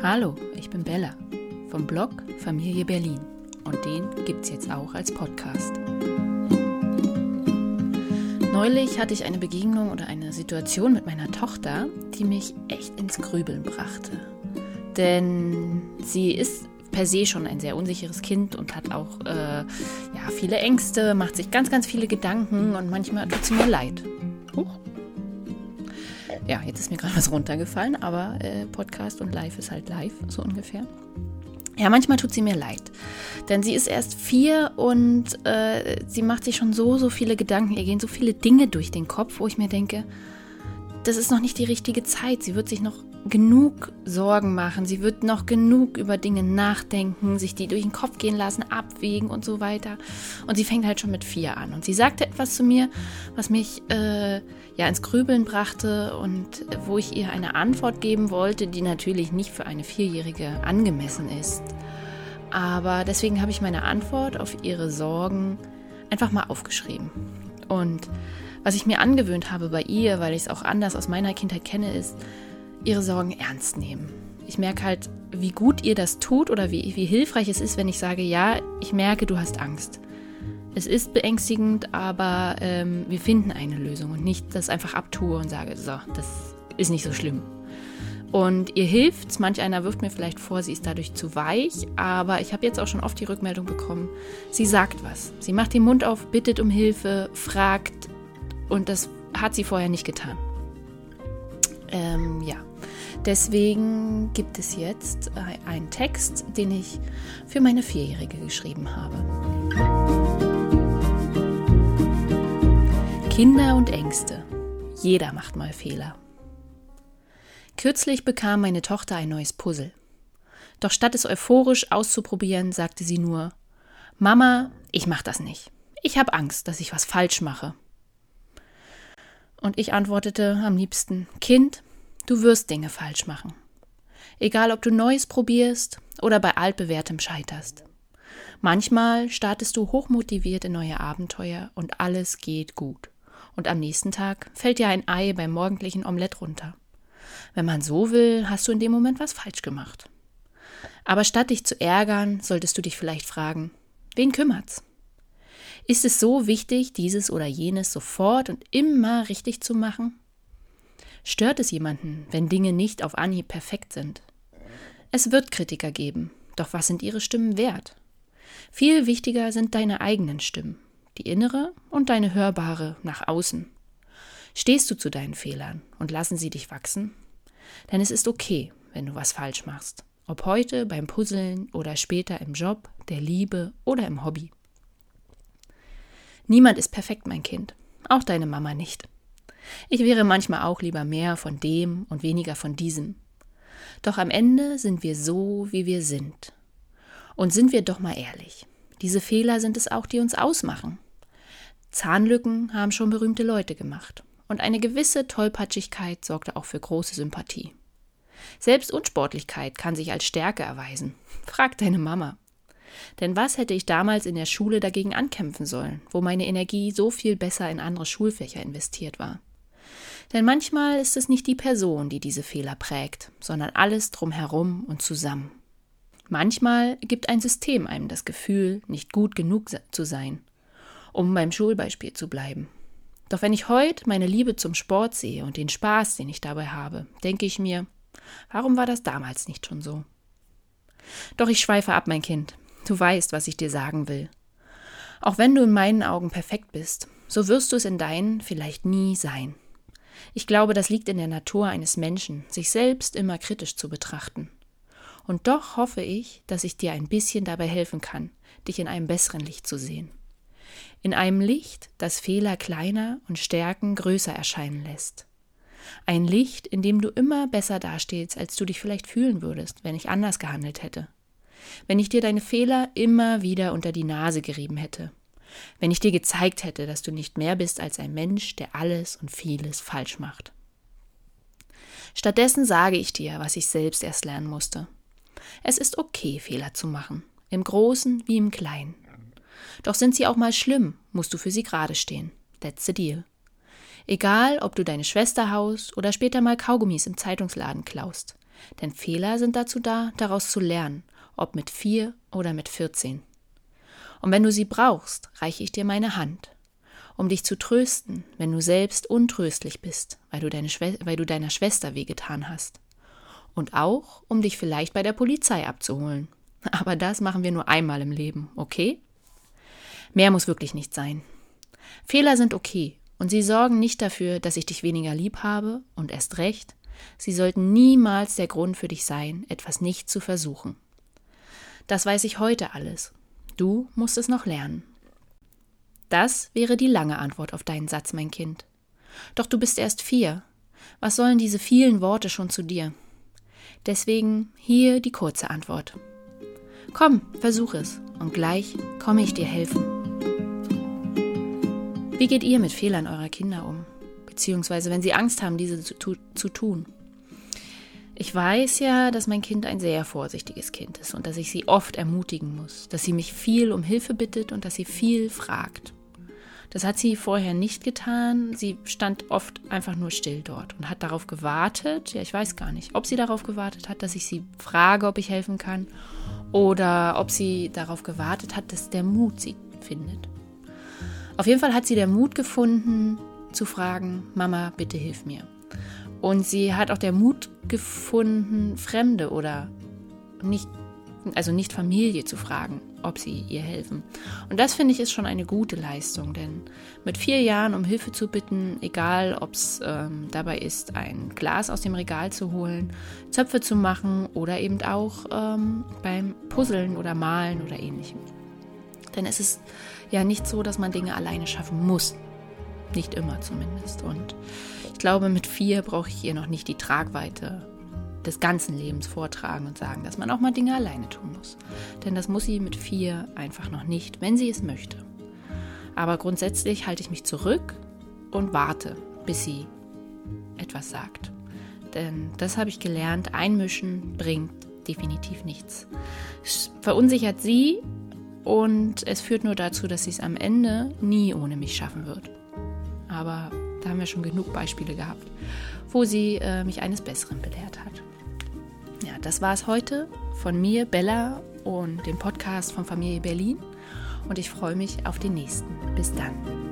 Hallo, ich bin Bella vom Blog Familie Berlin und den gibt's jetzt auch als Podcast. Neulich hatte ich eine Begegnung oder eine Situation mit meiner Tochter, die mich echt ins Grübeln brachte. Denn sie ist per se schon ein sehr unsicheres Kind und hat auch äh, ja, viele Ängste, macht sich ganz, ganz viele Gedanken und manchmal tut sie mir leid. Huch. Ja, jetzt ist mir gerade was runtergefallen, aber äh, Podcast und Live ist halt live, so ungefähr. Ja, manchmal tut sie mir leid, denn sie ist erst vier und äh, sie macht sich schon so, so viele Gedanken. Ihr gehen so viele Dinge durch den Kopf, wo ich mir denke, das ist noch nicht die richtige Zeit. Sie wird sich noch genug Sorgen machen. Sie wird noch genug über Dinge nachdenken, sich die durch den Kopf gehen lassen, abwägen und so weiter. Und sie fängt halt schon mit vier an. Und sie sagte etwas zu mir, was mich äh, ja ins Grübeln brachte und wo ich ihr eine Antwort geben wollte, die natürlich nicht für eine Vierjährige angemessen ist. Aber deswegen habe ich meine Antwort auf ihre Sorgen einfach mal aufgeschrieben. Und was ich mir angewöhnt habe bei ihr, weil ich es auch anders aus meiner Kindheit kenne, ist, ihre Sorgen ernst nehmen. Ich merke halt, wie gut ihr das tut oder wie, wie hilfreich es ist, wenn ich sage, ja, ich merke, du hast Angst. Es ist beängstigend, aber ähm, wir finden eine Lösung und nicht das einfach abtue und sage, so, das ist nicht so schlimm. Und ihr hilft's. Manch einer wirft mir vielleicht vor, sie ist dadurch zu weich, aber ich habe jetzt auch schon oft die Rückmeldung bekommen, sie sagt was. Sie macht den Mund auf, bittet um Hilfe, fragt, und das hat sie vorher nicht getan. Ähm, ja, deswegen gibt es jetzt einen Text, den ich für meine Vierjährige geschrieben habe. Kinder und Ängste. Jeder macht mal Fehler. Kürzlich bekam meine Tochter ein neues Puzzle. Doch statt es euphorisch auszuprobieren, sagte sie nur: Mama, ich mach das nicht. Ich habe Angst, dass ich was falsch mache. Und ich antwortete am liebsten, Kind, du wirst Dinge falsch machen. Egal, ob du Neues probierst oder bei altbewährtem scheiterst. Manchmal startest du hochmotiviert in neue Abenteuer und alles geht gut. Und am nächsten Tag fällt dir ein Ei beim morgendlichen Omelett runter. Wenn man so will, hast du in dem Moment was falsch gemacht. Aber statt dich zu ärgern, solltest du dich vielleicht fragen, wen kümmert's? Ist es so wichtig, dieses oder jenes sofort und immer richtig zu machen? Stört es jemanden, wenn Dinge nicht auf Anhieb perfekt sind? Es wird Kritiker geben, doch was sind ihre Stimmen wert? Viel wichtiger sind deine eigenen Stimmen, die innere und deine hörbare nach außen. Stehst du zu deinen Fehlern und lassen sie dich wachsen? Denn es ist okay, wenn du was falsch machst, ob heute beim Puzzeln oder später im Job, der Liebe oder im Hobby. Niemand ist perfekt, mein Kind. Auch deine Mama nicht. Ich wäre manchmal auch lieber mehr von dem und weniger von diesem. Doch am Ende sind wir so, wie wir sind. Und sind wir doch mal ehrlich. Diese Fehler sind es auch, die uns ausmachen. Zahnlücken haben schon berühmte Leute gemacht. Und eine gewisse Tollpatschigkeit sorgte auch für große Sympathie. Selbst Unsportlichkeit kann sich als Stärke erweisen. Frag deine Mama. Denn was hätte ich damals in der Schule dagegen ankämpfen sollen, wo meine Energie so viel besser in andere Schulfächer investiert war? Denn manchmal ist es nicht die Person, die diese Fehler prägt, sondern alles drumherum und zusammen. Manchmal gibt ein System einem das Gefühl, nicht gut genug zu sein, um beim Schulbeispiel zu bleiben. Doch wenn ich heute meine Liebe zum Sport sehe und den Spaß, den ich dabei habe, denke ich mir, warum war das damals nicht schon so? Doch ich schweife ab, mein Kind. Du weißt, was ich dir sagen will. Auch wenn du in meinen Augen perfekt bist, so wirst du es in deinen vielleicht nie sein. Ich glaube, das liegt in der Natur eines Menschen, sich selbst immer kritisch zu betrachten. Und doch hoffe ich, dass ich dir ein bisschen dabei helfen kann, dich in einem besseren Licht zu sehen. In einem Licht, das Fehler kleiner und Stärken größer erscheinen lässt. Ein Licht, in dem du immer besser dastehst, als du dich vielleicht fühlen würdest, wenn ich anders gehandelt hätte wenn ich dir deine Fehler immer wieder unter die Nase gerieben hätte, wenn ich dir gezeigt hätte, dass du nicht mehr bist als ein Mensch, der alles und vieles falsch macht. Stattdessen sage ich dir, was ich selbst erst lernen musste. Es ist okay, Fehler zu machen, im Großen wie im Kleinen. Doch sind sie auch mal schlimm, musst du für sie gerade stehen. That's the deal. Egal, ob du deine Schwester haust oder später mal Kaugummis im Zeitungsladen klaust. Denn Fehler sind dazu da, daraus zu lernen, ob mit vier oder mit 14. Und wenn du sie brauchst, reiche ich dir meine Hand, um dich zu trösten, wenn du selbst untröstlich bist, weil du, deine weil du deiner Schwester wehgetan hast. Und auch, um dich vielleicht bei der Polizei abzuholen. Aber das machen wir nur einmal im Leben, okay? Mehr muss wirklich nicht sein. Fehler sind okay und sie sorgen nicht dafür, dass ich dich weniger lieb habe und erst recht, sie sollten niemals der Grund für dich sein, etwas nicht zu versuchen. Das weiß ich heute alles. Du musst es noch lernen. Das wäre die lange Antwort auf deinen Satz, mein Kind. Doch du bist erst vier. Was sollen diese vielen Worte schon zu dir? Deswegen hier die kurze Antwort. Komm, versuch es, und gleich komme ich dir helfen. Wie geht ihr mit Fehlern eurer Kinder um? Beziehungsweise wenn sie Angst haben, diese zu, zu tun? Ich weiß ja, dass mein Kind ein sehr vorsichtiges Kind ist und dass ich sie oft ermutigen muss, dass sie mich viel um Hilfe bittet und dass sie viel fragt. Das hat sie vorher nicht getan. Sie stand oft einfach nur still dort und hat darauf gewartet. Ja, ich weiß gar nicht, ob sie darauf gewartet hat, dass ich sie frage, ob ich helfen kann, oder ob sie darauf gewartet hat, dass der Mut sie findet. Auf jeden Fall hat sie der Mut gefunden, zu fragen, Mama, bitte hilf mir. Und sie hat auch der Mut gefunden, Fremde oder nicht, also nicht Familie zu fragen, ob sie ihr helfen. Und das finde ich ist schon eine gute Leistung, denn mit vier Jahren um Hilfe zu bitten, egal ob es ähm, dabei ist, ein Glas aus dem Regal zu holen, Zöpfe zu machen oder eben auch ähm, beim Puzzeln oder Malen oder ähnlichem. Denn es ist ja nicht so, dass man Dinge alleine schaffen muss. Nicht immer zumindest. Und ich glaube, mit vier brauche ich ihr noch nicht die Tragweite des ganzen Lebens vortragen und sagen, dass man auch mal Dinge alleine tun muss. Denn das muss sie mit vier einfach noch nicht, wenn sie es möchte. Aber grundsätzlich halte ich mich zurück und warte, bis sie etwas sagt. Denn das habe ich gelernt, einmischen bringt definitiv nichts. Es verunsichert sie und es führt nur dazu, dass sie es am Ende nie ohne mich schaffen wird. Aber da haben wir schon genug Beispiele gehabt, wo sie äh, mich eines Besseren belehrt hat. Ja, das war es heute von mir, Bella und dem Podcast von Familie Berlin. Und ich freue mich auf den nächsten. Bis dann.